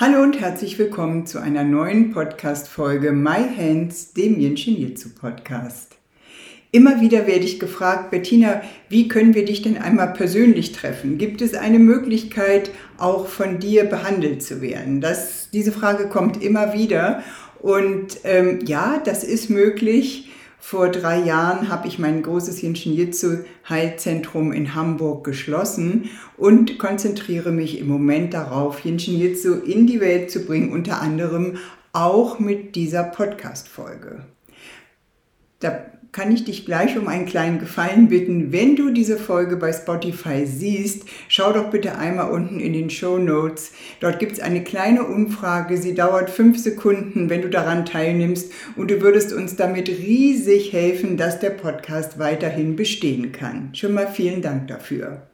Hallo und herzlich willkommen zu einer neuen Podcast-Folge My Hands, dem Yin Shin Jitsu Podcast. Immer wieder werde ich gefragt, Bettina, wie können wir dich denn einmal persönlich treffen? Gibt es eine Möglichkeit, auch von dir behandelt zu werden? Das, diese Frage kommt immer wieder. Und ähm, ja, das ist möglich. Vor drei Jahren habe ich mein großes Jinshin Jitsu Heilzentrum in Hamburg geschlossen und konzentriere mich im Moment darauf, Jinshin Jitsu in die Welt zu bringen, unter anderem auch mit dieser Podcast-Folge. Kann ich dich gleich um einen kleinen Gefallen bitten. Wenn du diese Folge bei Spotify siehst, schau doch bitte einmal unten in den Show Notes. Dort gibt es eine kleine Umfrage. Sie dauert fünf Sekunden, wenn du daran teilnimmst. Und du würdest uns damit riesig helfen, dass der Podcast weiterhin bestehen kann. Schon mal vielen Dank dafür.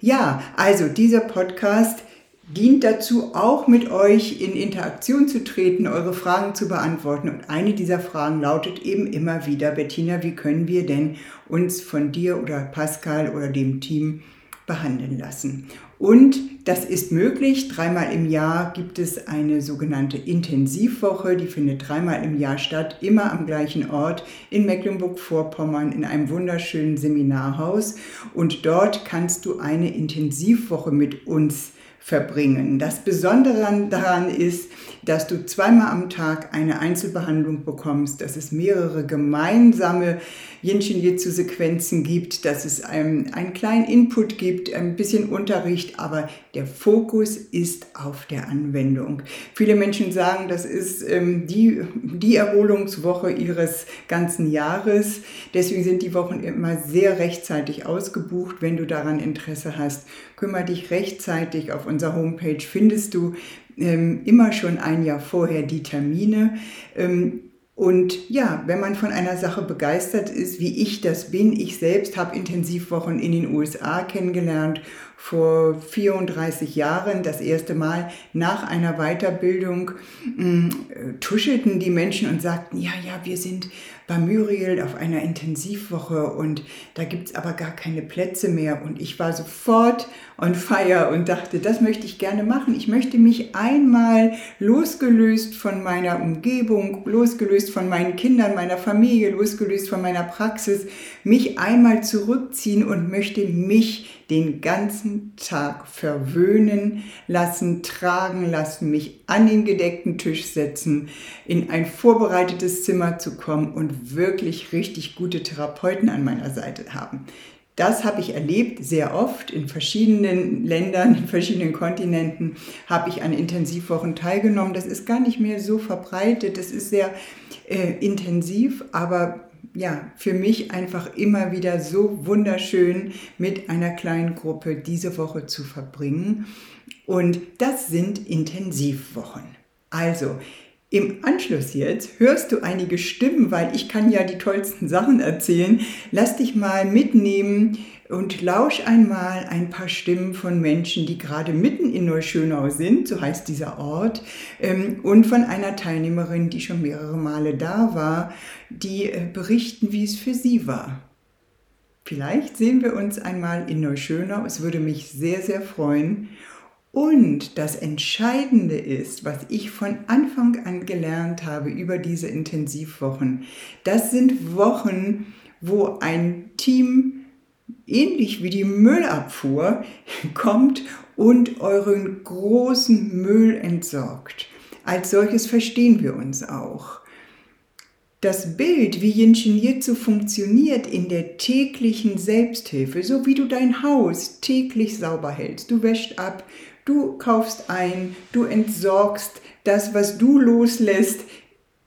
Ja, also dieser Podcast dient dazu, auch mit euch in Interaktion zu treten, eure Fragen zu beantworten. Und eine dieser Fragen lautet eben immer wieder, Bettina, wie können wir denn uns von dir oder Pascal oder dem Team behandeln lassen? Und das ist möglich. Dreimal im Jahr gibt es eine sogenannte Intensivwoche, die findet dreimal im Jahr statt, immer am gleichen Ort in Mecklenburg-Vorpommern in einem wunderschönen Seminarhaus. Und dort kannst du eine Intensivwoche mit uns verbringen. Das Besondere daran ist, dass du zweimal am Tag eine Einzelbehandlung bekommst, dass es mehrere gemeinsame Yinshin Jitsu Sequenzen gibt, dass es einen, einen kleinen Input gibt, ein bisschen Unterricht, aber der Fokus ist auf der Anwendung. Viele Menschen sagen, das ist ähm, die, die Erholungswoche ihres ganzen Jahres. Deswegen sind die Wochen immer sehr rechtzeitig ausgebucht. Wenn du daran Interesse hast, kümmere dich rechtzeitig. Auf unserer Homepage findest du immer schon ein Jahr vorher die Termine. Ähm, und ja, wenn man von einer Sache begeistert ist, wie ich das bin, ich selbst habe Intensivwochen in den USA kennengelernt vor 34 Jahren, das erste Mal nach einer Weiterbildung, äh, tuschelten die Menschen und sagten, ja, ja, wir sind bei Muriel auf einer Intensivwoche und da gibt es aber gar keine Plätze mehr. Und ich war sofort on fire und dachte, das möchte ich gerne machen. Ich möchte mich einmal losgelöst von meiner Umgebung, losgelöst von meinen Kindern, meiner Familie, losgelöst von meiner Praxis, mich einmal zurückziehen und möchte mich den ganzen Tag verwöhnen lassen, tragen lassen, mich an den gedeckten Tisch setzen, in ein vorbereitetes Zimmer zu kommen und wirklich richtig gute Therapeuten an meiner Seite haben. Das habe ich erlebt sehr oft in verschiedenen Ländern, in verschiedenen Kontinenten habe ich an Intensivwochen teilgenommen. Das ist gar nicht mehr so verbreitet, das ist sehr äh, intensiv, aber ja, für mich einfach immer wieder so wunderschön mit einer kleinen Gruppe diese Woche zu verbringen. Und das sind Intensivwochen. Also, im Anschluss jetzt hörst du einige Stimmen, weil ich kann ja die tollsten Sachen erzählen. Lass dich mal mitnehmen und lausch einmal ein paar Stimmen von Menschen, die gerade mitten in Neuschönau sind, so heißt dieser Ort, ähm, und von einer Teilnehmerin, die schon mehrere Male da war, die äh, berichten, wie es für sie war. Vielleicht sehen wir uns einmal in Neuschönau, es würde mich sehr, sehr freuen. Und das Entscheidende ist, was ich von Anfang an gelernt habe über diese Intensivwochen, das sind Wochen, wo ein Team ähnlich wie die Müllabfuhr kommt und euren großen Müll entsorgt. Als solches verstehen wir uns auch. Das Bild, wie Jinshin Jitsu funktioniert in der täglichen Selbsthilfe, so wie du dein Haus täglich sauber hältst. Du wäschst ab, du kaufst ein, du entsorgst das, was du loslässt,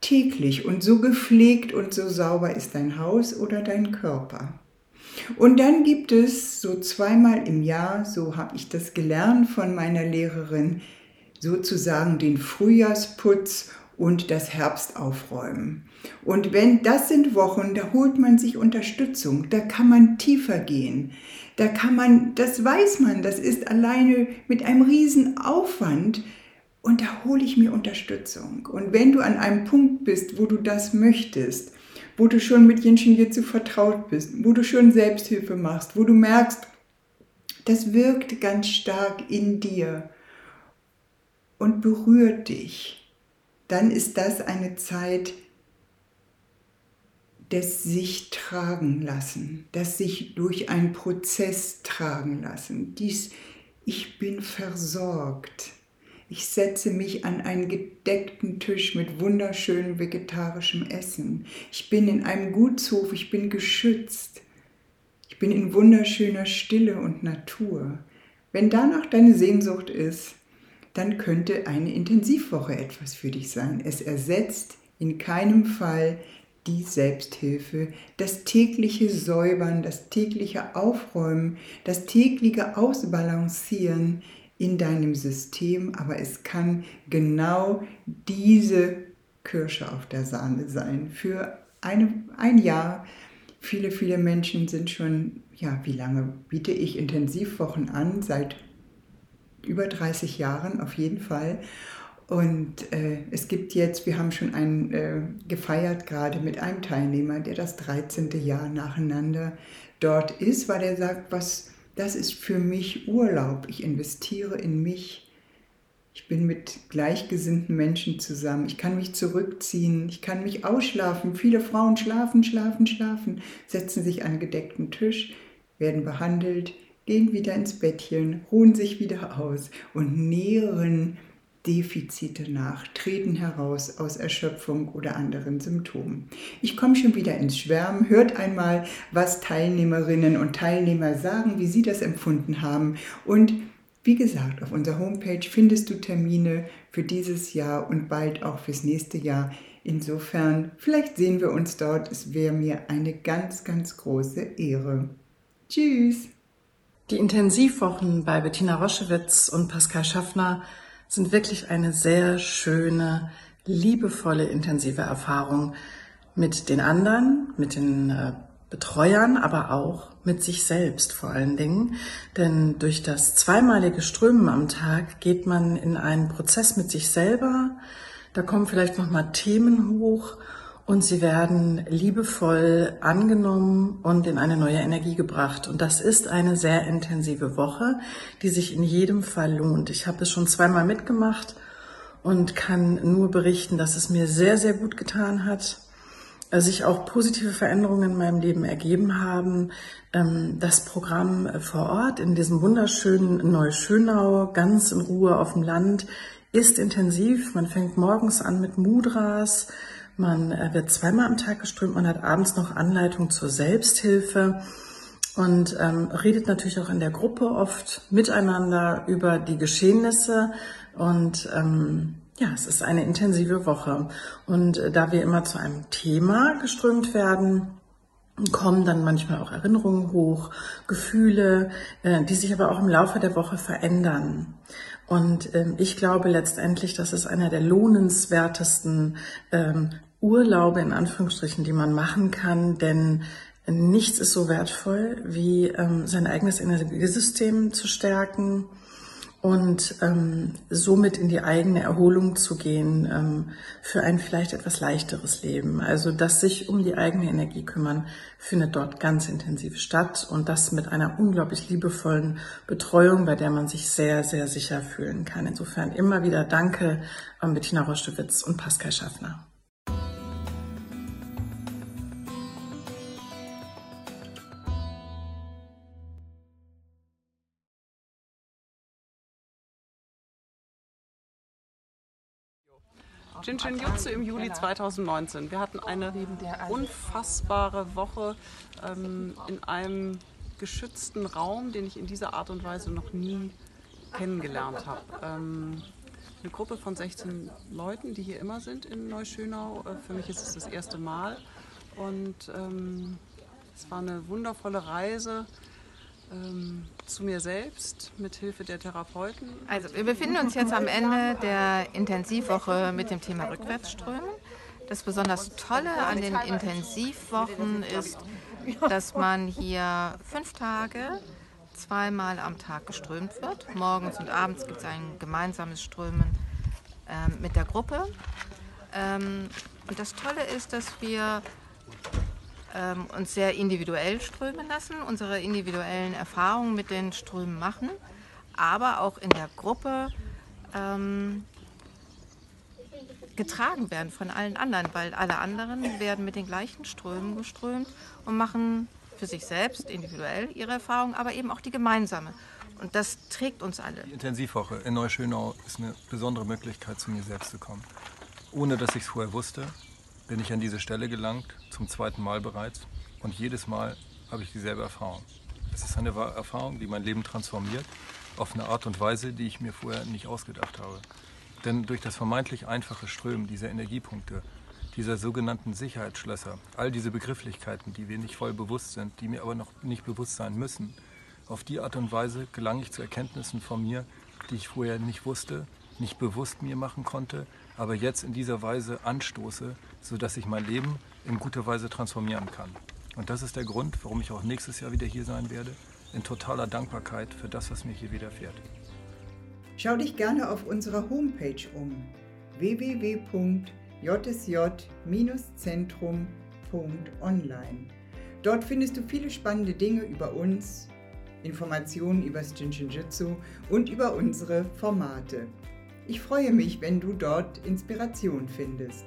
täglich. Und so gepflegt und so sauber ist dein Haus oder dein Körper. Und dann gibt es so zweimal im Jahr, so habe ich das gelernt von meiner Lehrerin, sozusagen den Frühjahrsputz und das Herbstaufräumen. Und wenn das sind Wochen, da holt man sich Unterstützung, da kann man tiefer gehen. Da kann man, das weiß man, das ist alleine mit einem riesen Aufwand und da hole ich mir Unterstützung. Und wenn du an einem Punkt bist, wo du das möchtest, wo du schon mit Jenschen Jitsu vertraut bist, wo du schon Selbsthilfe machst, wo du merkst, das wirkt ganz stark in dir und berührt dich, dann ist das eine Zeit des sich tragen lassen, das sich durch einen Prozess tragen lassen. Dies, ich bin versorgt. Ich setze mich an einen gedeckten Tisch mit wunderschönem vegetarischem Essen. Ich bin in einem Gutshof, ich bin geschützt. Ich bin in wunderschöner Stille und Natur. Wenn danach deine Sehnsucht ist, dann könnte eine Intensivwoche etwas für dich sein. Es ersetzt in keinem Fall die Selbsthilfe, das tägliche Säubern, das tägliche Aufräumen, das tägliche Ausbalancieren in deinem System, aber es kann genau diese Kirsche auf der Sahne sein. Für eine, ein Jahr, viele, viele Menschen sind schon, ja, wie lange biete ich Intensivwochen an? Seit über 30 Jahren auf jeden Fall. Und äh, es gibt jetzt, wir haben schon einen äh, gefeiert gerade mit einem Teilnehmer, der das 13. Jahr nacheinander dort ist, weil er sagt, was, das ist für mich Urlaub. Ich investiere in mich. Ich bin mit gleichgesinnten Menschen zusammen. Ich kann mich zurückziehen. Ich kann mich ausschlafen. Viele Frauen schlafen, schlafen, schlafen, setzen sich an gedeckten Tisch, werden behandelt, gehen wieder ins Bettchen, ruhen sich wieder aus und nähren Defizite nach, treten heraus aus Erschöpfung oder anderen Symptomen. Ich komme schon wieder ins Schwärmen. Hört einmal, was Teilnehmerinnen und Teilnehmer sagen, wie sie das empfunden haben. Und wie gesagt, auf unserer Homepage findest du Termine für dieses Jahr und bald auch fürs nächste Jahr. Insofern, vielleicht sehen wir uns dort. Es wäre mir eine ganz, ganz große Ehre. Tschüss! Die Intensivwochen bei Bettina Roschewitz und Pascal Schaffner sind wirklich eine sehr schöne, liebevolle, intensive Erfahrung mit den anderen, mit den äh, Betreuern, aber auch mit sich selbst vor allen Dingen. Denn durch das zweimalige Strömen am Tag geht man in einen Prozess mit sich selber. Da kommen vielleicht nochmal Themen hoch und sie werden liebevoll angenommen und in eine neue Energie gebracht. Und das ist eine sehr intensive Woche, die sich in jedem Fall lohnt. Ich habe es schon zweimal mitgemacht und kann nur berichten, dass es mir sehr, sehr gut getan hat sich auch positive Veränderungen in meinem Leben ergeben haben. Ähm, das Programm vor Ort in diesem wunderschönen Neuschönau, ganz in Ruhe auf dem Land, ist intensiv. Man fängt morgens an mit Mudras, man äh, wird zweimal am Tag geströmt, man hat abends noch Anleitung zur Selbsthilfe und ähm, redet natürlich auch in der Gruppe oft miteinander über die Geschehnisse und ähm, ja, es ist eine intensive Woche. Und äh, da wir immer zu einem Thema geströmt werden, kommen dann manchmal auch Erinnerungen hoch, Gefühle, äh, die sich aber auch im Laufe der Woche verändern. Und ähm, ich glaube letztendlich, dass es einer der lohnenswertesten ähm, Urlaube in Anführungsstrichen, die man machen kann, denn nichts ist so wertvoll wie ähm, sein eigenes Energiesystem zu stärken und ähm, somit in die eigene Erholung zu gehen ähm, für ein vielleicht etwas leichteres Leben. Also das sich um die eigene Energie kümmern findet dort ganz intensiv statt und das mit einer unglaublich liebevollen Betreuung, bei der man sich sehr, sehr sicher fühlen kann. Insofern immer wieder Danke an Bettina Roschewitz und Pascal Schaffner. Jinshin Jutsu im Juli 2019. Wir hatten eine unfassbare Woche ähm, in einem geschützten Raum, den ich in dieser Art und Weise noch nie kennengelernt habe. Ähm, eine Gruppe von 16 Leuten, die hier immer sind in Neuschönau. Äh, für mich ist es das erste Mal und ähm, es war eine wundervolle Reise ähm, zu mir selbst mit Hilfe der Therapeuten. Also wir befinden uns jetzt am Ende der Intensivwoche mit dem Thema Rückwärtsströmen. Das besonders Tolle an den Intensivwochen ist, dass man hier fünf Tage zweimal am Tag geströmt wird. Morgens und abends gibt es ein gemeinsames Strömen ähm, mit der Gruppe. Ähm, und das Tolle ist, dass wir ähm, uns sehr individuell strömen lassen, unsere individuellen Erfahrungen mit den Strömen machen, aber auch in der Gruppe ähm, getragen werden von allen anderen, weil alle anderen werden mit den gleichen Strömen geströmt und machen für sich selbst individuell ihre Erfahrungen, aber eben auch die gemeinsame. Und das trägt uns alle. Die Intensivwoche in Neuschönau ist eine besondere Möglichkeit, zu mir selbst zu kommen. Ohne dass ich es vorher wusste, bin ich an diese Stelle gelangt, zum zweiten Mal bereits. Und jedes Mal habe ich dieselbe Erfahrung. Es ist eine Erfahrung, die mein Leben transformiert, auf eine Art und Weise, die ich mir vorher nicht ausgedacht habe. Denn durch das vermeintlich einfache Strömen dieser Energiepunkte, dieser sogenannten Sicherheitsschlösser, all diese Begrifflichkeiten, die wir nicht voll bewusst sind, die mir aber noch nicht bewusst sein müssen, auf die Art und Weise gelange ich zu Erkenntnissen von mir, die ich vorher nicht wusste, nicht bewusst mir machen konnte, aber jetzt in dieser Weise anstoße, sodass ich mein Leben in guter Weise transformieren kann. Und das ist der Grund, warum ich auch nächstes Jahr wieder hier sein werde, in totaler Dankbarkeit für das, was mir hier widerfährt. Schau dich gerne auf unserer Homepage um www.jsj-zentrum.online. Dort findest du viele spannende Dinge über uns, Informationen über Shinjitsu und über unsere Formate. Ich freue mich, wenn du dort Inspiration findest.